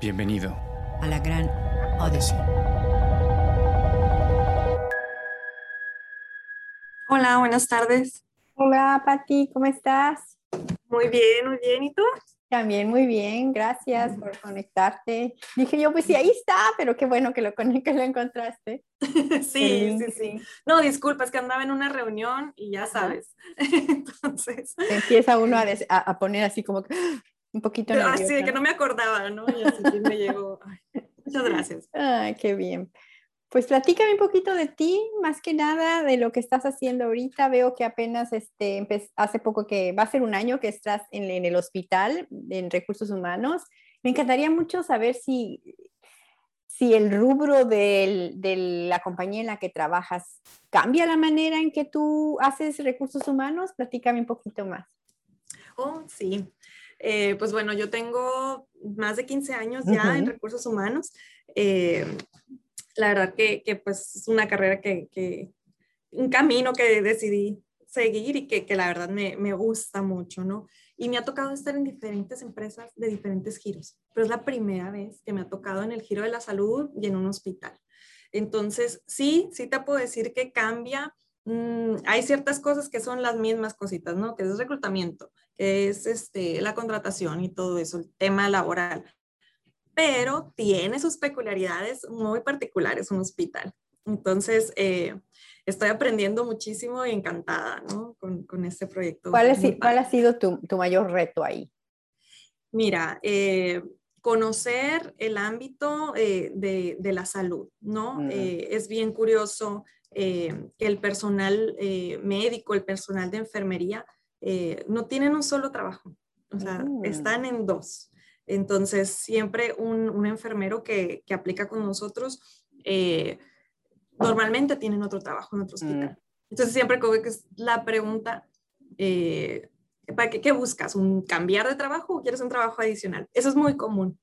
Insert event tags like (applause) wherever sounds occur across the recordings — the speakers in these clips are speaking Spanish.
Bienvenido a la gran Odyssey. Hola, buenas tardes. Hola, Patti, ¿cómo estás? Muy bien, muy bien. ¿Y tú? También muy bien, gracias por conectarte. Dije yo, pues sí, ahí está, pero qué bueno que lo, (laughs) que lo encontraste. (laughs) sí, sí, sí. No, disculpa, es que andaba en una reunión y ya sabes. (laughs) Entonces. empieza uno a, a, poner así como un poquito nervioso. Así de que no me acordaba, ¿no? Y así me llegó. muchas gracias. (laughs) Ay, qué bien. Pues platícame un poquito de ti, más que nada de lo que estás haciendo ahorita. Veo que apenas este, hace poco que va a ser un año que estás en, en el hospital en recursos humanos. Me encantaría mucho saber si, si el rubro de la compañía en la que trabajas cambia la manera en que tú haces recursos humanos. Platícame un poquito más. Oh, sí. Eh, pues bueno, yo tengo más de 15 años ya en recursos humanos. Eh, la verdad que, que, pues es una carrera que, que, un camino que decidí seguir y que, que la verdad me, me, gusta mucho, ¿no? Y me ha tocado estar en diferentes empresas de diferentes giros, pero es la primera vez que me ha tocado en el giro de la salud y en un hospital. Entonces, sí, sí te puedo decir que cambia. Mm, hay ciertas cosas que son las mismas cositas, ¿no? Que es reclutamiento, que es este, la contratación y todo eso, el tema laboral pero tiene sus peculiaridades muy particulares un hospital. Entonces, eh, estoy aprendiendo muchísimo y encantada ¿no? con, con este proyecto. ¿Cuál, ¿Cuál, ha sido tu, tu, mayor reto ahí? Mira, eh, conocer el ámbito eh, de, de, la salud, ¿no? es bien curioso que el personal médico, el personal de enfermería, no tienen un solo trabajo, o sea, mm. están en dos. Entonces, siempre un, enfermero que, aplica con nosotros, eh, normalmente tienen otro trabajo en otro mm. hospital. Entonces, siempre como que es la pregunta, eh, ¿para qué, buscas? ¿Un cambiar de trabajo o quieres un trabajo adicional? Eso es muy común.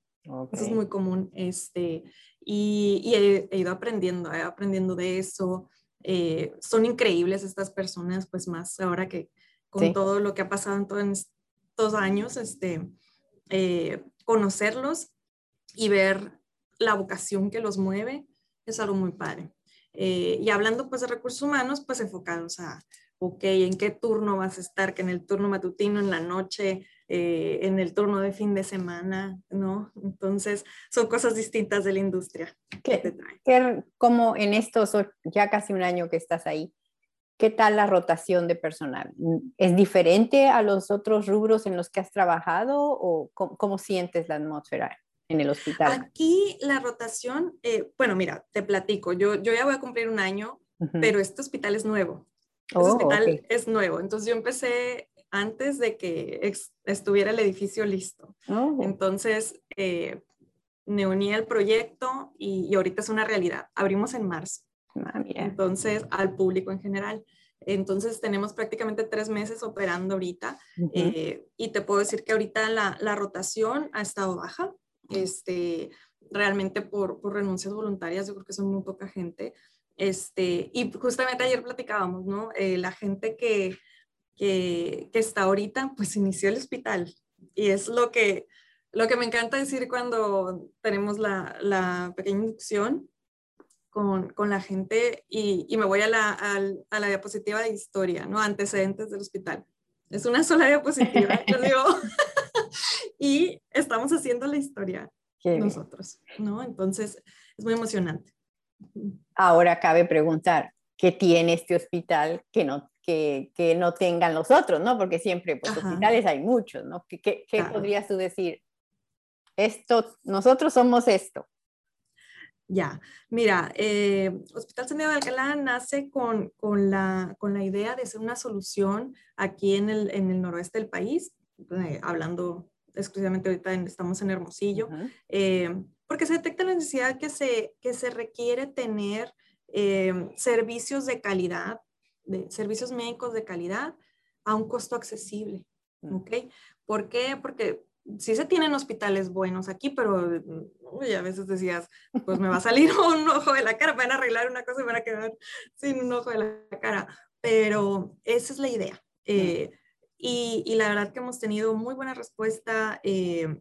Eso es muy común. Este, y, he, ido aprendiendo, he aprendiendo de eso. Eh, son increíbles estas personas, pues más ahora que con todo lo que ha pasado en todos estos años, este, conocerlos y ver la vocación que los mueve es algo muy padre. Eh, y hablando pues de recursos humanos, pues enfocados a, ok, ¿en qué turno vas a estar? Que en el turno matutino, en la noche, eh, en el turno de fin de semana, ¿no? Entonces, son cosas distintas de la industria. ¿Qué, como en estos ya casi un año que estás ahí, ¿qué tal la rotación de personal? ¿Es diferente a los otros rubros en los que has trabajado o cómo, sientes la atmósfera en el hospital? Aquí la rotación, eh, bueno, mira, te platico, yo, yo ya voy a cumplir un año, pero este hospital es nuevo. Oh, hospital es nuevo, entonces yo empecé antes de que estuviera el edificio listo. Oh. Entonces, eh, me uní al proyecto y, y ahorita es una realidad. Abrimos en marzo. Ah, Entonces, al público en general. Entonces, tenemos prácticamente tres meses operando ahorita eh, y te puedo decir que ahorita la, la, rotación ha estado baja. Este, realmente por, por, renuncias voluntarias, yo creo que son muy poca gente. Este, y justamente ayer platicábamos, ¿no? Eh, la gente que, que, que, está ahorita, pues inició el hospital. Y es lo que, lo que me encanta decir cuando tenemos la, la pequeña inducción, con, con la gente y, y, me voy a la, a, la diapositiva de historia, ¿no? Antecedentes del hospital. Es una sola diapositiva, (laughs) yo digo, (laughs) y estamos haciendo la historia nosotros, ¿no? Entonces, es muy emocionante. Ahora cabe preguntar, ¿qué tiene este hospital que no, que, que no tengan los otros, ¿no? Porque siempre, pues, hospitales hay muchos, ¿no? ¿Qué, qué, qué podrías tú decir? Esto, nosotros somos esto. Ya, mira, eh, Hospital Santiago de Alcalá nace con, con, la, con, la, idea de ser una solución aquí en el, en el noroeste del país, eh, hablando exclusivamente ahorita estamos en Hermosillo, eh, porque se detecta la necesidad que se, que se requiere tener servicios de calidad, de, servicios médicos de calidad a un costo accesible. Mm. ¿Ok? ¿Por qué? Porque sí se tienen hospitales buenos aquí, pero uy, a veces decías, pues me va a salir (laughs) un ojo de la cara, van a arreglar una cosa y van a quedar sin un ojo de la cara. Pero esa es la idea. Eh, y, y, la verdad que hemos tenido muy buena respuesta. Eh,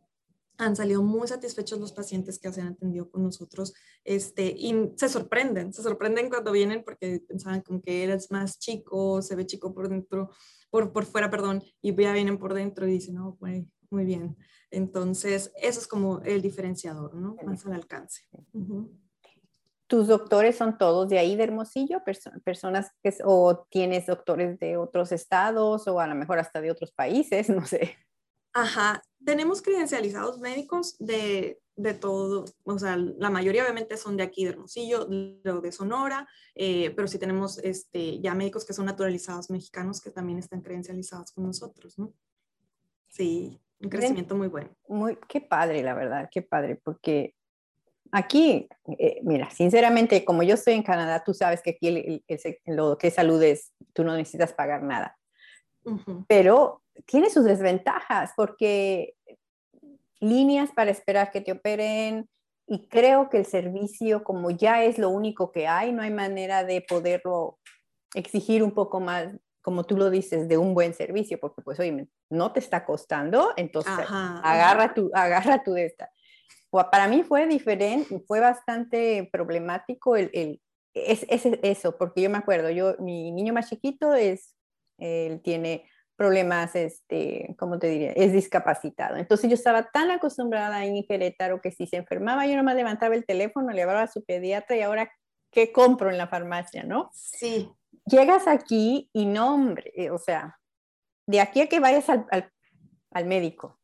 han salido muy satisfechos los pacientes que se han atendido con nosotros este, y se sorprenden, se sorprenden cuando vienen porque pensaban como que eres más chico, se ve chico por dentro, por, por fuera, perdón, y ya vienen por dentro y dicen, no, muy, muy bien. Entonces, eso es como el diferenciador, ¿no? Más al alcance. ¿Tus doctores son todos de ahí de Hermosillo? personas que, o tienes doctores de otros estados o a lo mejor hasta de otros países, (laughs) no sé. Ajá, tenemos credencializados médicos de, de todo, o sea, la mayoría obviamente son de aquí de Hermosillo, de Sonora, eh, pero sí tenemos este, ya médicos que son naturalizados mexicanos que también están credencializados con nosotros, ¿no? Sí, un crecimiento muy bueno. Muy, qué padre, la verdad, qué padre, porque aquí, eh, mira, sinceramente, como yo estoy en Canadá, tú sabes que aquí lo que es salud es, tú no necesitas pagar nada. Pero tiene sus desventajas porque líneas para esperar que te operen y creo que el servicio, como ya es lo único que hay, no hay manera de poderlo exigir un poco más, como tú lo dices, de un buen servicio, porque pues, oye, no te está costando, entonces agarra, tu, agarra tu de esta. Para mí fue diferente, fue bastante problemático el, el es, es, eso, porque yo me acuerdo, yo, mi niño más chiquito es, él tiene problemas, este, ¿cómo te diría? Es discapacitado. Entonces yo estaba tan acostumbrada en Querétaro que si se enfermaba yo nomás levantaba el teléfono, le hablaba a su pediatra y ahora, ¿qué compro en la farmacia, no? Sí. Llegas aquí y no, hombre, eh, o sea, de aquí a que vayas al, al, al médico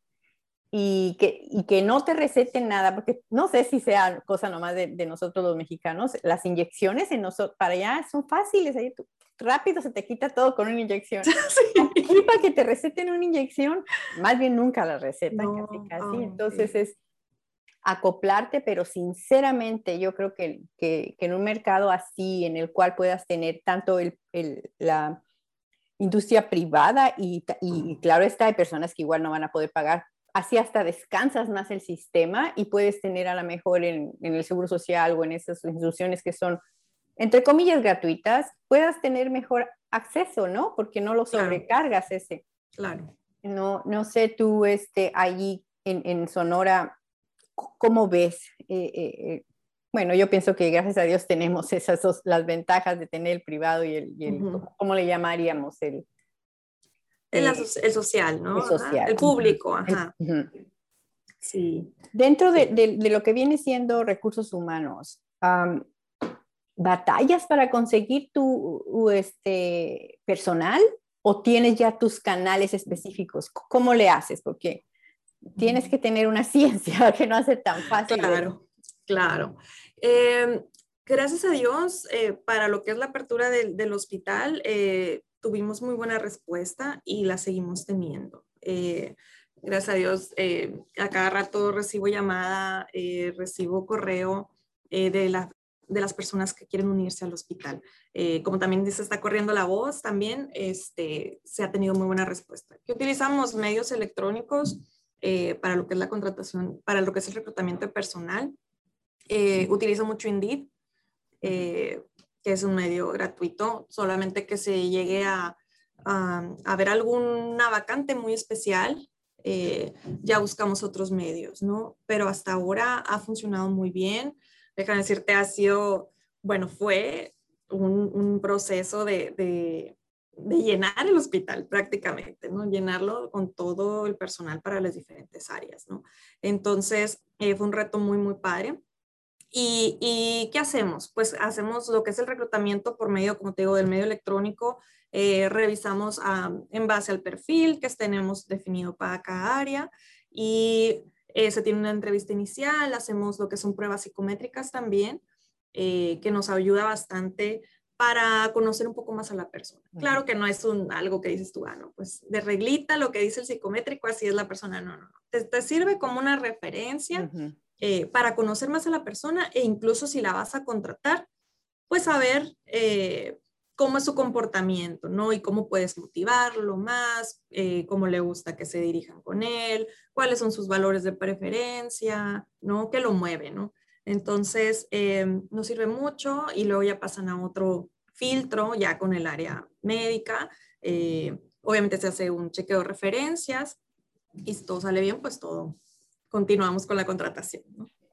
y que, y que no te receten nada, porque no sé si sea cosa nomás de, de nosotros los mexicanos, las inyecciones en nosotros, para allá son fáciles, ahí tú, rápido se te quita todo con una inyección. (laughs) Sí. para que te receten una inyección, más bien nunca la recetan, casi, casi. Entonces es acoplarte, pero sinceramente yo creo que, que, que, en un mercado así, en el cual puedas tener tanto el, el, la industria privada y, y, claro está, hay personas que igual no van a poder pagar, así hasta descansas más el sistema y puedes tener a lo mejor en, en el Seguro Social o en esas instituciones que son entre comillas, gratuitas, puedas tener mejor acceso, ¿no? Porque no lo sobrecargas ese. Claro. No, no sé tú, este, allí en, en Sonora, ¿cómo ves? Eh, eh, eh, bueno, yo pienso que gracias a Dios tenemos esas dos, las ventajas de tener el privado y el, ¿cómo le llamaríamos? El, el, el social, ¿no? El social. El público, ajá. Sí. Dentro de, de, de, lo que viene siendo recursos humanos, batallas para conseguir tu este, personal o tienes ya tus canales específicos? ¿Cómo le haces? Porque tienes que tener una (laughs) ciencia que no hace tan fácil. Claro, claro. Em, gracias a Dios, eh, para lo que es la apertura del, del hospital, eh, tuvimos muy buena respuesta y la seguimos teniendo. Eh, gracias a Dios, a cada rato recibo llamada, recibo correo de la de las personas que quieren unirse al hospital. Eh, como también se está corriendo la voz, también este, se ha tenido muy buena respuesta. Que utilizamos medios electrónicos eh, para lo que es la contratación, para lo que es el reclutamiento de personal. Eh, utilizo mucho Indeed, que es un medio gratuito, solamente que se llegue a, a, a ver alguna vacante muy especial, ya buscamos otros medios, ¿no? Pero hasta ahora ha funcionado muy bien déjame decirte, ha sido, bueno, fue un, un proceso de, de, llenar el hospital prácticamente, ¿no? Llenarlo con todo el personal para las diferentes áreas, ¿no? Entonces, eh, fue un reto muy, muy padre. ¿Y, ¿Y, qué hacemos? Pues hacemos lo que es el reclutamiento por medio, como te digo, del medio electrónico. Eh, revisamos a, en base al perfil que tenemos definido para cada área y eh, se tiene una entrevista inicial, hacemos lo que son pruebas psicométricas también, eh, que nos ayuda bastante para conocer un poco más a la persona. Claro que no es un, algo que dices tú, ah, no, pues de reglita lo que dice el psicométrico, así es la persona, no, no, no. Te, sirve como una referencia eh, para conocer más a la persona e incluso si la vas a contratar, pues saber cómo es su comportamiento, ¿no? Y cómo puedes motivarlo más, eh, cómo le gusta que se dirijan con él, cuáles son sus valores de preferencia, ¿no? ¿Qué lo mueve, ¿no? Entonces, eh, nos sirve mucho y luego ya pasan a otro filtro, ya con el área médica. Eh, obviamente se hace un chequeo de referencias y si todo sale bien, pues todo continuamos con la contratación.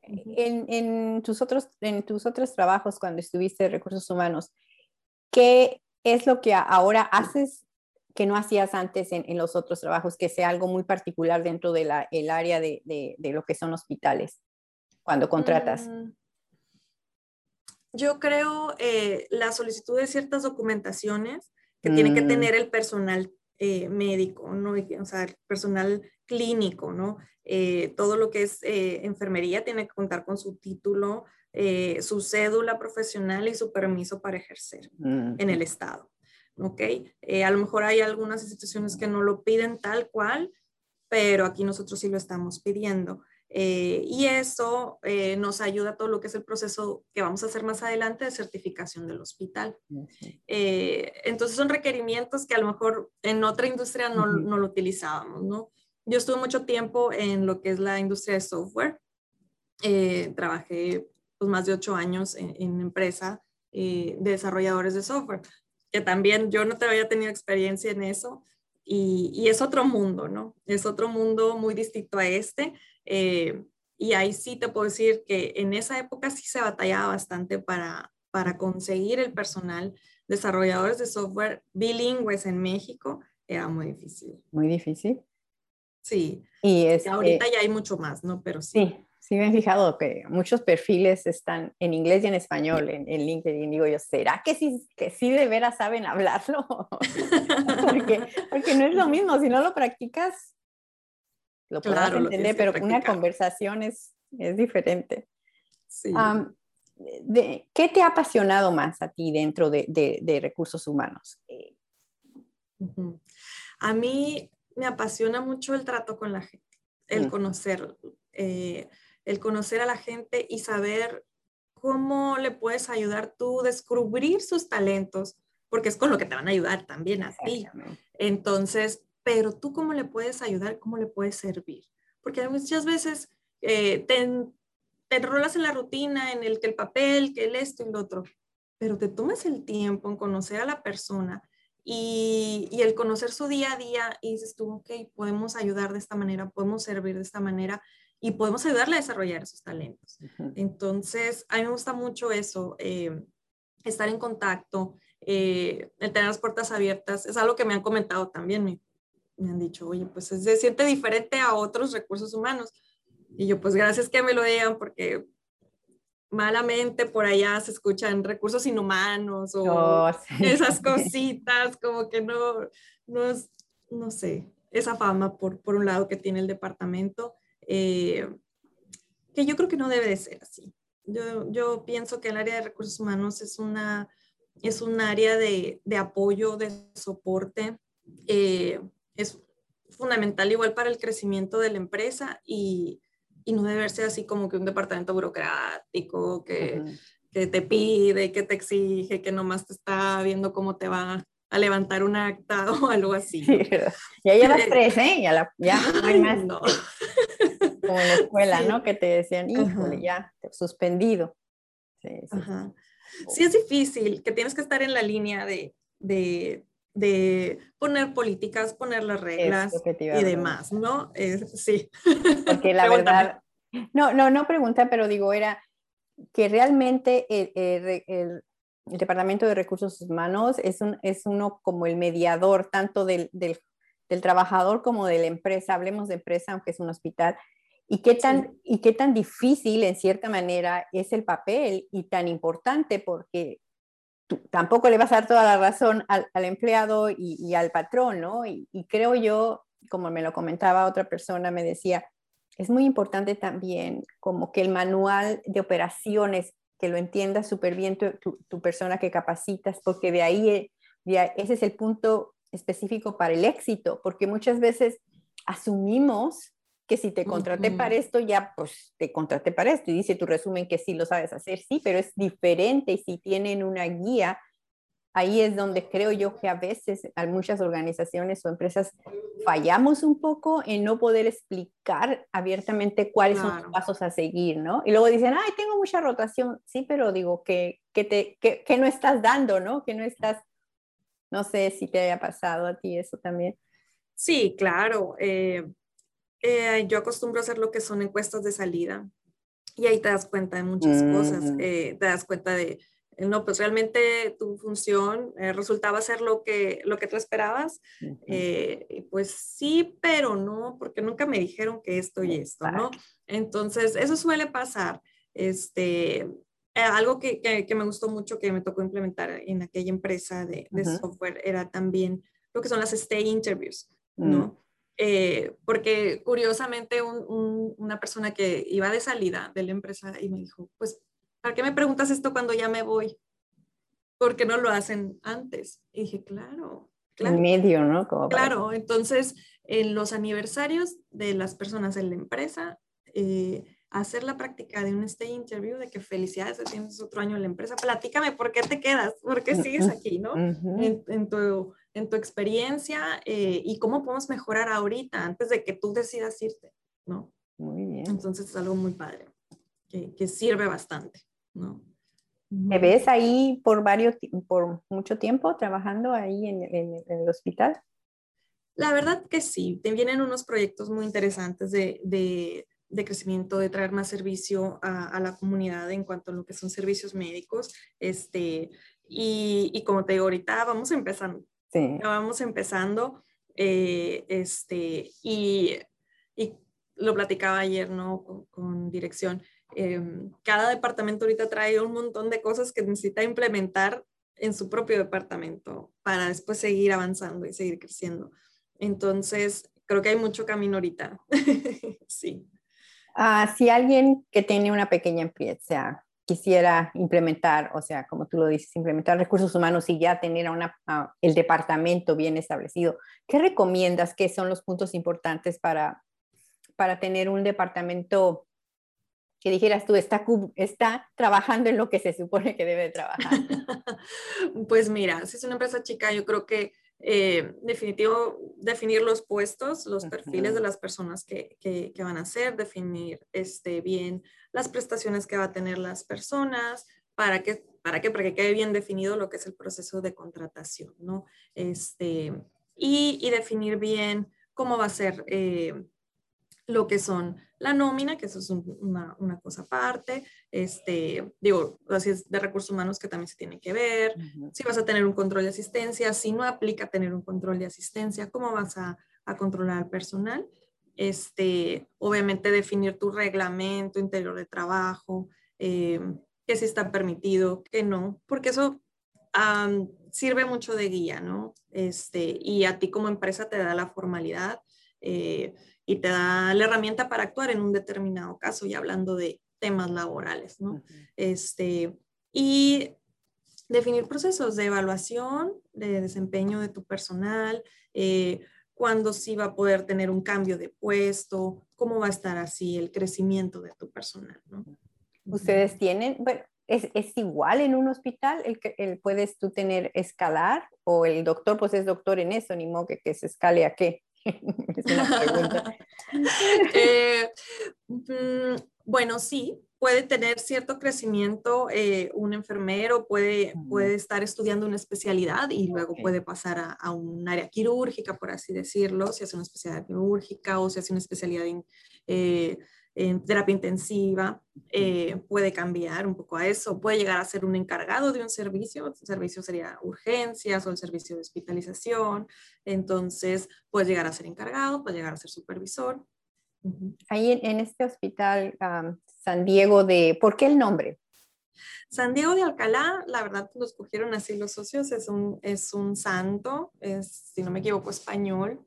En, tus otros, en tus otros trabajos, cuando estuviste en recursos humanos, ¿qué es lo que ahora haces que no hacías antes en, los otros trabajos, que sea algo muy particular dentro del el área de, de, lo que son hospitales, cuando contratas? Mm, yo creo eh, la solicitud de ciertas documentaciones que tiene que mm. tener el personal eh, médico, ¿no? O sea, el personal clínico, ¿no? Eh, todo lo que es eh, enfermería tiene que contar con su título, su cédula profesional y su permiso para ejercer en el Estado. ¿Ok? a lo mejor hay algunas instituciones que no lo piden tal cual, pero aquí nosotros sí lo estamos pidiendo. Eh, y eso eh, nos ayuda a todo lo que es el proceso que vamos a hacer más adelante de certificación del hospital. Eh, entonces son requerimientos que a lo mejor en otra industria no, no, lo utilizábamos, ¿no? Yo estuve mucho tiempo en lo que es la industria de software. trabajé pues, más de ocho años en, en empresa de desarrolladores de software, que también yo no te había tenido experiencia en eso. Y, y, es otro mundo, ¿no? Es otro mundo muy distinto a este. Eh, y ahí sí te puedo decir que en esa época sí se batallaba bastante para, para conseguir el personal. Desarrolladores de software bilingües en México era muy difícil. Muy difícil. Sí. Y es, ahorita ya hay mucho más, ¿no? Pero sí. Sí, sí me he fijado que muchos perfiles están en inglés y en español en, en LinkedIn. Digo yo, ¿será que sí, que sí de veras saben hablarlo? (laughs) porque, porque no es lo mismo, si no lo practicas, lo claro, entender, pero una conversación es, es diferente. Sí. de, ¿Qué te ha apasionado más a ti dentro de, de, recursos humanos? A mí me apasiona mucho el trato con la gente, el mm. conocer, eh, el conocer a la gente y saber cómo le puedes ayudar tú, descubrir sus talentos, porque es con lo que te van a ayudar también a ti. Entonces, pero tú cómo le puedes ayudar, cómo le puedes servir. Porque muchas veces eh, te, te enrolas en la rutina, en el que el papel, que el esto y lo otro, pero te tomas el tiempo en conocer a la persona y, y, el conocer su día a día y dices tú, ok, podemos ayudar de esta manera, podemos servir de esta manera y podemos ayudarle a desarrollar esos talentos. Entonces, a mí me gusta mucho eso, eh, estar en contacto, eh, el tener las puertas abiertas, es algo que me han comentado también, me, me han dicho, oye, pues se siente diferente a otros recursos humanos. Y yo, pues gracias que me lo digan porque malamente por allá se escuchan recursos inhumanos o oh, (laughs) esas cositas, como que no, no, no sé, esa fama por, por un lado que tiene el departamento, eh, que yo creo que no debe de ser así. Yo, yo pienso que el área de recursos humanos es una, es un área de, de apoyo, de soporte. Eh, es fundamental igual para el crecimiento de la empresa y, y no debe verse así como que un departamento burocrático que, que, te pide, que te exige, que nomás te está viendo cómo te va a levantar un acta (laughs) o algo así. (laughs) ya llevas tres, ¿eh? Ya, la, ya no hay más. No. (laughs) Como en la escuela, ¿no? Que te decían, híjole, ya, suspendido. Sí, sí. sí, es difícil, que tienes que estar en la línea de, de de poner políticas, poner las reglas y demás, ¿no? sí. Porque (laughs) la verdad, no, no, no pregunta, pero digo, era que realmente el, Departamento de Recursos Humanos es, un, es uno como el mediador tanto del, del, del, trabajador como de la empresa, hablemos de empresa, aunque es un hospital, y qué, tan, y qué tan difícil en cierta manera es el papel y tan importante porque tampoco le vas a dar toda la razón al, empleado y, al patrón, ¿no? Y, creo yo, como me lo comentaba otra persona, me decía, es muy importante también como que el manual de operaciones, que lo entienda súper bien tu, persona que capacitas, porque de ahí, ese es el punto específico para el éxito, porque muchas veces asumimos que si te contraté para esto, ya pues te contraté para esto y dice tu resumen que sí lo sabes hacer, sí, pero es diferente y si tienen una guía, ahí es donde creo yo que a veces a muchas organizaciones o empresas fallamos un poco en no poder explicar abiertamente cuáles son los pasos a seguir, ¿no? Y luego dicen, ay, tengo mucha rotación, sí, pero digo que, que, te, que, que no estás dando, ¿no? Que no estás, no sé si te haya pasado a ti eso también. Sí, claro. Eh, Eh, yo acostumbro a hacer lo que son encuestas de salida y ahí te das cuenta de muchas cosas. Mm. Eh, te das cuenta de, eh, no, pues realmente tu función resultaba ser lo que, lo que tú esperabas. pues sí, pero no, porque nunca me dijeron que esto y esto, ¿no? Entonces, eso suele pasar. Este, algo que, que, me gustó mucho que me tocó implementar en aquella empresa de, de software era también lo que son las stay interviews, ¿no? Mm. Eh, porque curiosamente una persona que iba de salida de la empresa y me dijo, pues, ¿para qué me preguntas esto cuando ya me voy? ¿Por qué no lo hacen antes? Y dije, claro, claro. En medio, ¿no? claro, entonces en los aniversarios de las personas en la empresa, eh, hacer la práctica de un stay interview, de que felicidades, tienes otro año en la empresa, platícame por qué te quedas, por qué sigues aquí, ¿no? en, tu, en tu experiencia eh, y cómo podemos mejorar ahorita antes de que tú decidas irte, ¿no? Muy bien. Entonces es algo muy padre, que, que sirve bastante, ¿no? ¿Me ves ahí por varios, por mucho tiempo trabajando ahí en, en, el hospital? La verdad que sí, te vienen unos proyectos muy interesantes de, de, de crecimiento, de traer más servicio a, a, la comunidad en cuanto a lo que son servicios médicos. Este, y, y como te digo, ahorita vamos empezando, Sí. vamos empezando. Eh, este, y, y, lo platicaba ayer, ¿no? Con, dirección. Em, cada departamento ahorita trae un montón de cosas que necesita implementar en su propio departamento para después seguir avanzando y seguir creciendo. Entonces, creo que hay mucho camino ahorita. (laughs) sí. Ah, si alguien que tiene una pequeña empresa quisiera implementar, o sea, como tú lo dices, implementar recursos humanos y ya tener a el departamento bien establecido, ¿qué recomiendas que son los puntos importantes para, para tener un departamento que dijeras tú, está, está trabajando en lo que se supone que debe trabajar? (laughs) pues mira, si es una empresa chica, yo creo que eh, definitivo, definir los puestos, los perfiles de las personas que, que, van a hacer, definir este, bien las prestaciones que va a tener las personas, para que, para que, para que quede bien definido lo que es el proceso de contratación, ¿no? Este, y, y definir bien cómo va a ser eh, lo que son la nómina, que eso es una, una, cosa aparte, este, digo, así es de recursos humanos que también se tiene que ver, si vas a tener un control de asistencia, si no aplica tener un control de asistencia, cómo vas a, a controlar al personal, este, obviamente definir tu reglamento interior de trabajo, eh, qué sí está permitido, qué no, porque eso sirve mucho de guía, ¿no? Este, y a ti como empresa te da la formalidad. Eh, y te da la herramienta para actuar en un determinado caso y hablando de temas laborales, ¿no? este, y definir procesos de evaluación, de desempeño de tu personal, eh, cuándo sí va a poder tener un cambio de puesto, cómo va a estar así el crecimiento de tu personal, ¿no? Ustedes tienen, bueno, ¿es, es igual en un hospital? ¿El, el, ¿Puedes tú tener escalar? ¿O el doctor, pues es doctor en eso, ni modo que, que se escale a qué? (laughs) es una pregunta. (laughs) Eh, mm, bueno, sí, puede tener cierto crecimiento eh, un enfermero, puede, puede estar estudiando una especialidad y luego puede pasar a, un área quirúrgica, por así decirlo, si hace una especialidad quirúrgica o si hace una especialidad en, eh, en terapia intensiva, eh, puede cambiar un poco a eso, puede llegar a ser un encargado de un servicio, el servicio sería urgencias o el servicio de hospitalización, entonces puede llegar a ser encargado, puede llegar a ser supervisor. Ahí en, este hospital San Diego de, ¿por qué el nombre? San Diego de Alcalá, la verdad lo escogieron así los socios, es un, es un santo, es, si no me equivoco, español,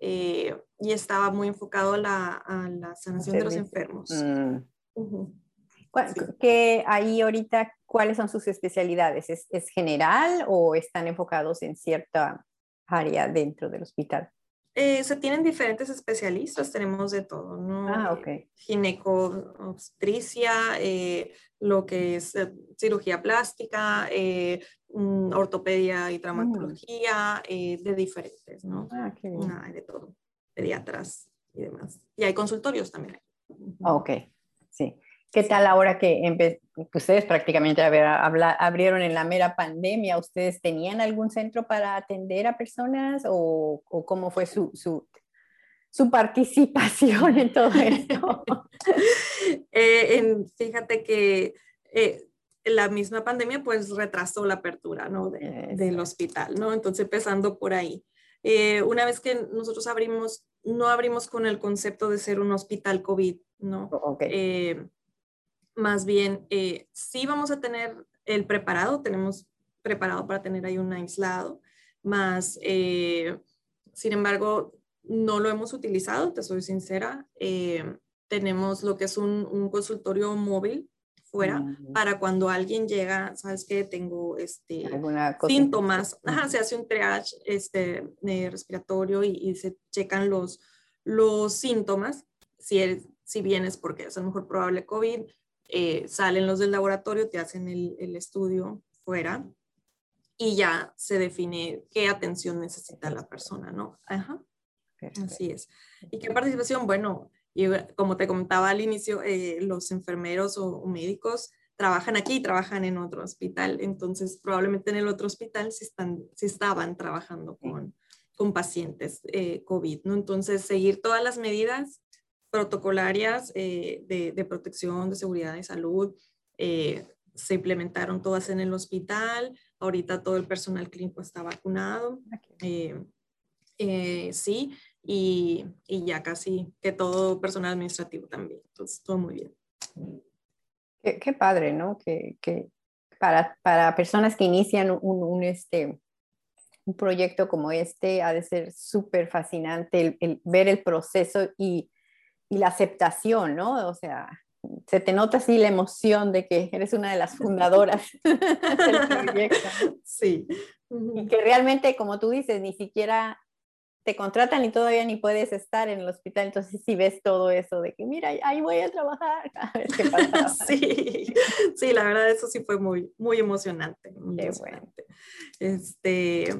eh, y estaba muy enfocado a la, sanación de los enfermos. Mm. ahí ahorita, ¿cuáles son sus especialidades? ¿Es, ¿Es, general o están enfocados en cierta área dentro del hospital? Eh, se tienen diferentes especialistas, tenemos de todo, ¿no? Ah, ok. Gineco-obstetricia, eh, lo que es eh, cirugía plástica, mm, ortopedia y traumatología, mm. de diferentes, ¿no? Ah, qué bien. de todo, pediatras y demás. Y hay consultorios también. Ok, sí. ¿Qué tal ahora que ustedes prácticamente abrieron en la mera pandemia? ¿Ustedes tenían algún centro para atender a personas o, cómo fue su, su participación en todo (laughs) esto? Eh, fíjate que eh, la misma pandemia pues retrasó la apertura ¿no? del hospital, ¿no? Entonces empezando por ahí. Eh, una vez que nosotros abrimos, no abrimos con el concepto de ser un hospital COVID, ¿no? Oh, más bien, sí vamos a tener el preparado, tenemos preparado para tener ahí un aislado, más, sin embargo, no lo hemos utilizado, te soy sincera. Eh, tenemos lo que es un, consultorio móvil fuera para cuando alguien llega, sabes que tengo este, síntomas, se hace un triage este, respiratorio y, se checan los, los síntomas, si, es, si bien es porque es a lo mejor probable COVID, eh, salen los del laboratorio, te hacen el, el estudio fuera y ya se define qué atención necesita la persona, ¿no? Ajá. Así es. ¿Y qué participación? Bueno, y como te comentaba al inicio, eh, los enfermeros o, médicos trabajan aquí y trabajan en otro hospital. Entonces, probablemente en el otro hospital sí, están, sí estaban trabajando con, con pacientes eh, COVID, ¿no? Entonces, seguir todas las medidas protocolarias eh, de, de, protección, de seguridad de salud, se implementaron todas en el hospital. Ahorita todo el personal clínico está vacunado. Eh, sí, y, y, ya casi que todo personal administrativo también. Entonces, todo muy bien. Qué, qué padre, ¿no? Que, que para, para, personas que inician un, un, este, un proyecto como este, ha de ser súper fascinante el, ver el proceso y, y la aceptación, ¿no? O sea, se te nota así la emoción de que eres una de las fundadoras (laughs) del proyecto. Sí. Y que realmente, como tú dices, ni siquiera te contratan y todavía ni puedes estar en el hospital, entonces sí ves todo eso de que mira, ahí voy a trabajar (laughs) cada vez que pasa. (laughs) sí, sí, la verdad eso sí fue muy, muy emocionante. Muy emocionante. Este,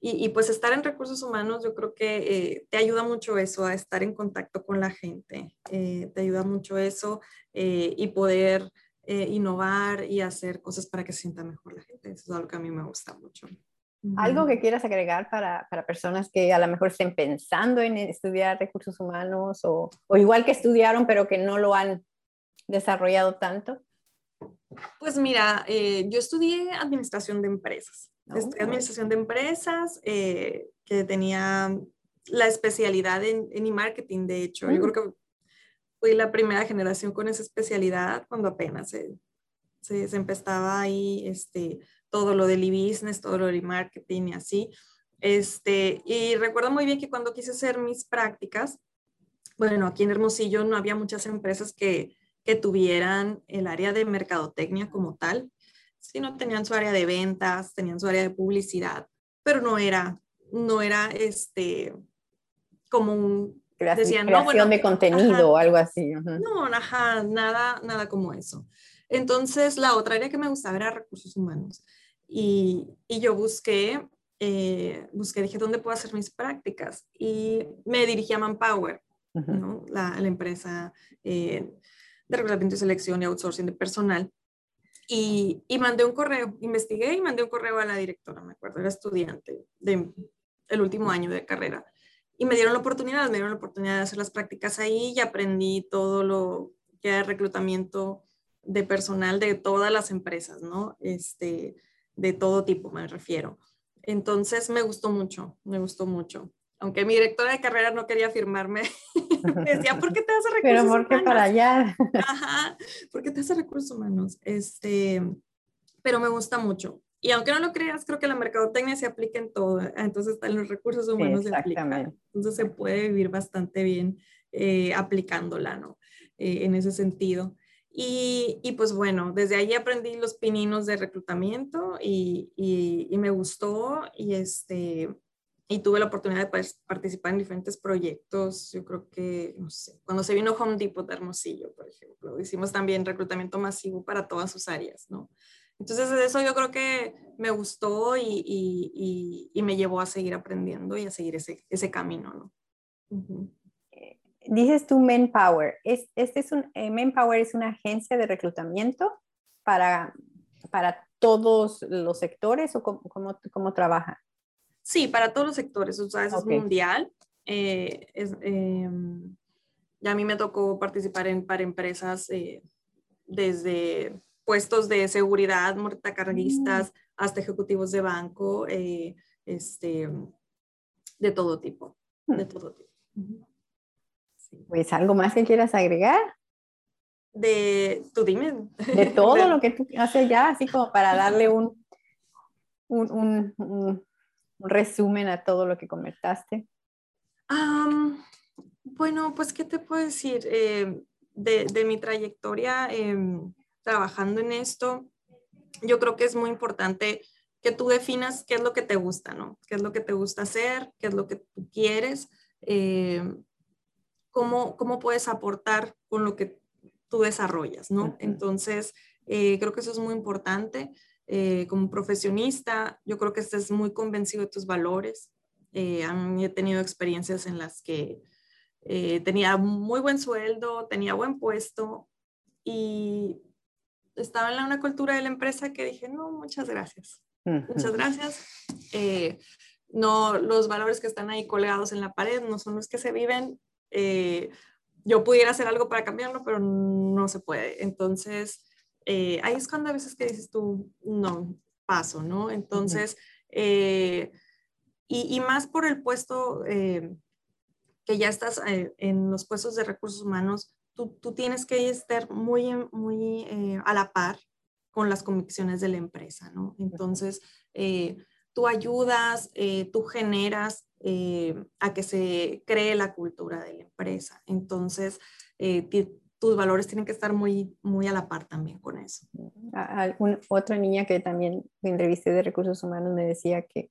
y, y, pues estar en recursos humanos, yo creo que eh, te ayuda mucho eso, a estar en contacto con la gente, eh, te ayuda mucho eso eh, y poder innovar y hacer cosas para que se sienta mejor la gente. Eso es algo que a mí me gusta mucho. ¿Algo que quieras agregar para, para, personas que a lo mejor estén pensando en estudiar recursos humanos o, o, igual que estudiaron pero que no lo han desarrollado tanto? Pues mira, eh, yo estudié administración de empresas. Oh. Estudié administración de empresas, eh, que tenía la especialidad en, en e-marketing, de hecho. Yo creo mm. que fui la primera generación con esa especialidad cuando apenas se, se, se empezaba ahí este, todo lo del e-business, todo lo del e-marketing y así. Este, y recuerdo muy bien que cuando quise hacer mis prácticas, bueno, aquí en Hermosillo no había muchas empresas que, que tuvieran el área de mercadotecnia como tal, sino tenían su área de ventas, tenían su área de publicidad, pero no era, no era este, como un... Decían, creación de contenido o algo así. No, ajá, nada, nada como eso. Entonces, la otra área que me gustaba era recursos humanos. Y, y yo busqué, eh, busqué, dije, ¿dónde puedo hacer mis prácticas? Y me dirigí a Manpower, ¿no? la, la, empresa eh, de reclutamiento y selección y outsourcing de personal. Y, y, mandé un correo, investigué y mandé un correo a la directora, me acuerdo, era estudiante de el último año de carrera. Y me dieron la oportunidad, me dieron la oportunidad de hacer las prácticas ahí y aprendí todo lo que era reclutamiento de personal de todas las empresas, ¿no? Este, de todo tipo, me refiero. Entonces me gustó mucho, me gustó mucho. Aunque mi directora de carrera no quería firmarme, (laughs) decía, ¿por qué te hace (laughs) recursos Pero ¿por qué para allá? (laughs) Ajá, ¿por qué te hace recursos humanos? Este, pero me gusta mucho. Y aunque no lo creas, creo que la mercadotecnia se aplica en todo. Entonces, en los recursos humanos se aplica. Entonces, se puede vivir bastante bien eh, aplicándola, ¿no? Eh, en ese sentido. Y, y, pues bueno, desde ahí aprendí los pininos de reclutamiento y, y, me gustó y, este, y tuve la oportunidad de participar en diferentes proyectos. Yo creo que, no sé, cuando se vino Home Depot de Hermosillo, por ejemplo, hicimos también reclutamiento masivo para todas sus áreas, ¿no? Entonces, eso yo creo que me gustó y, me llevó a seguir aprendiendo y a seguir ese, ese camino, ¿no? Uh dices tú Manpower. ¿Es, este es un, eh, Manpower es una agencia de reclutamiento para, para todos los sectores o cómo, cómo, trabaja? Sí, para todos los sectores, o sea, es mundial. eh, em, ya a mí me tocó participar en, para empresas eh, desde puestos de seguridad, mortacarguistas, mm. hasta ejecutivos de banco, eh, este, de todo tipo, de mm. todo tipo. Pues algo más que quieras agregar. De, tú dime. De (laughs) todo lo que tú haces ya, así como para darle un, un, un, resumen a todo lo que comentaste. bueno, pues, ¿qué te puedo decir? Eh, de, de, mi trayectoria em, trabajando en esto, yo creo que es muy importante que tú definas qué es lo que te gusta, ¿no? ¿Qué es lo que te gusta hacer? ¿Qué es lo que tú quieres? Eh, cómo, ¿Cómo puedes aportar con lo que tú desarrollas, ¿no? Entonces, eh, creo que eso es muy importante. Eh, como profesionista, yo creo que estés muy convencido de tus valores. he tenido experiencias en las que tenía muy buen sueldo, tenía buen puesto y estaba en una cultura de la empresa que dije, no, muchas gracias. Muchas gracias. Eh, no, los valores que están ahí colgados en la pared no son los que se viven. Eh, yo pudiera hacer algo para cambiarlo, pero no se puede. Entonces, eh, ahí es cuando a veces que dices tú, no, paso, ¿no? Entonces, y, y, más por el puesto que ya estás en los puestos de recursos humanos, tú, tú tienes que estar muy, muy eh, a la par con las convicciones de la empresa, ¿no? Entonces, eh, tú ayudas, eh, tú generas a que se cree la cultura de la empresa. Entonces, tus valores tienen que estar muy, muy a la par también con eso. otra niña que también entrevisté de recursos humanos me decía que,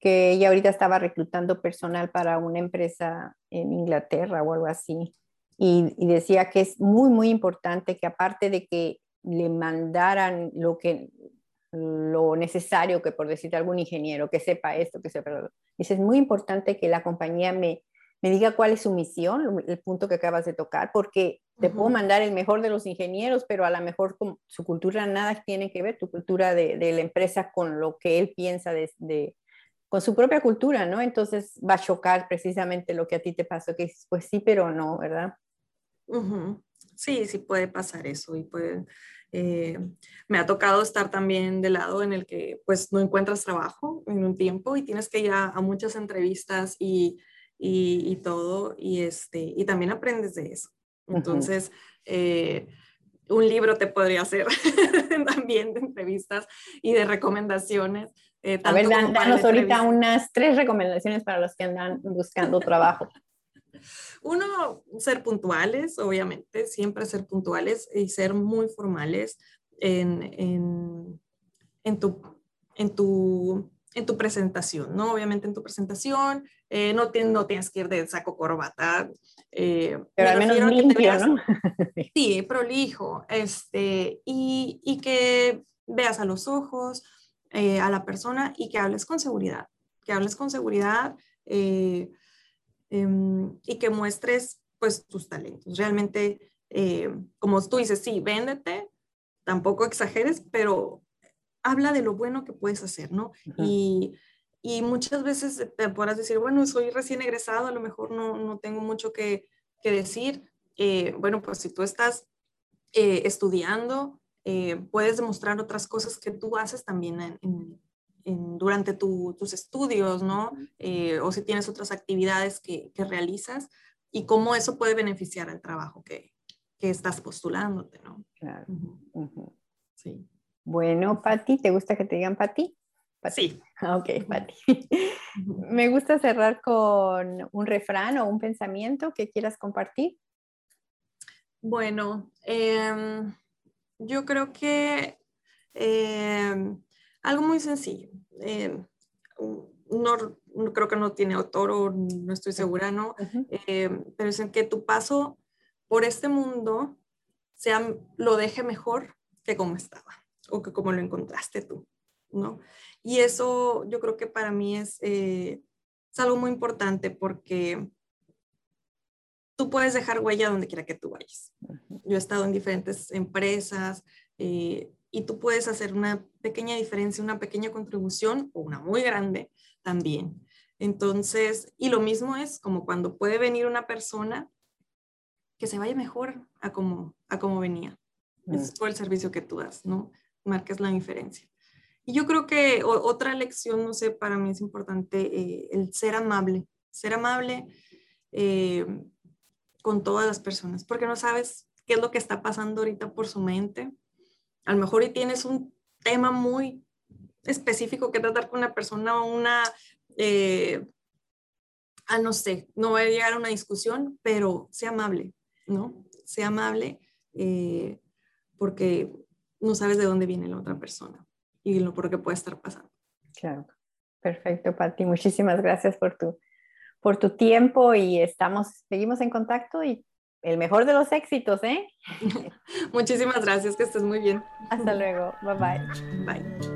que ella ahorita estaba reclutando personal para una empresa en Inglaterra o algo así y, decía que es muy, muy importante que aparte de que le mandaran lo que lo necesario que por decir algún ingeniero que sepa esto, que sepa Dice, es muy importante que la compañía me, me diga cuál es su misión, el punto que acabas de tocar, porque te puedo mandar el mejor de los ingenieros, pero a lo mejor con su cultura nada tiene que ver, tu cultura de, de la empresa con lo que él piensa de, de, con su propia cultura, ¿no? Entonces va a chocar precisamente lo que a ti te pasó, que pues sí, pero no, ¿verdad? Sí, sí puede pasar eso y puede, eh, me ha tocado estar también del lado en el que pues no encuentras trabajo en un tiempo y tienes que ir a, muchas entrevistas y, y, todo y, este, y también aprendes de eso. Entonces, eh, un libro te podría hacer (laughs) también de entrevistas y de recomendaciones. Eh, a ver, danos ahorita unas tres recomendaciones para los que andan buscando trabajo. Uno, ser puntuales, obviamente, siempre ser puntuales y ser muy formales en, en, en, tu, en, tu, en tu presentación, ¿no? Obviamente en tu presentación, eh, no, no tienes que ir de saco corbata. Eh, Pero al menos limpio, ¿no? (laughs) (laughs) sí, prolijo, este, y, y, que veas a los ojos eh, a la persona y que hables con seguridad, que hables con seguridad. Eh, Em, y que muestres pues tus talentos. Realmente, eh, como tú dices, sí, véndete, tampoco exageres, pero habla de lo bueno que puedes hacer, ¿no? y, y, muchas veces te podrás decir, bueno, soy recién egresado, a lo mejor no, no tengo mucho que, que decir. Eh, bueno, pues si tú estás eh, estudiando, puedes demostrar otras cosas que tú haces también en, en, durante tus estudios, ¿no? Eh, o si tienes otras actividades que, que, realizas y cómo eso puede beneficiar al trabajo que, que estás postulándote, ¿no? Claro. Sí. Bueno, Patti, ¿te gusta que te digan Patti? Sí. (laughs) Ok, Patti. (laughs) Me gusta cerrar con un refrán o un pensamiento que quieras compartir. Bueno, em, yo creo que em, algo muy sencillo. Eh, no, creo que no tiene autor o no estoy segura, ¿no? Eh, pero es en que tu paso por este mundo sea, lo deje mejor que como estaba o que como lo encontraste tú, ¿no? Y eso yo creo que para mí es, eh, es algo muy importante porque tú puedes dejar huella donde quiera que tú vayas. Yo he estado en diferentes empresas, eh, y tú puedes hacer una pequeña diferencia, una pequeña contribución o una muy grande también. Entonces, y lo mismo es como cuando puede venir una persona que se vaya mejor a como, a como venía. Es mm. por el servicio que tú das, ¿no? Marcas la diferencia. Y yo creo que otra lección, no sé, para mí es importante eh, el ser amable, ser amable eh, con todas las personas, porque no sabes qué es lo que está pasando ahorita por su mente. A lo mejor y tienes un tema muy específico que tratar con una persona o una, eh, ah, no sé, no va a llegar a una discusión, pero sea amable, ¿no? Sea amable eh, porque no sabes de dónde viene la otra persona y lo por qué puede estar pasando. Claro, perfecto, Pati. Muchísimas gracias por tu, por tu tiempo y estamos, seguimos en contacto y el mejor de los éxitos, ¿eh? (laughs) Muchísimas gracias, que estés muy bien. Hasta luego, bye bye. Bye.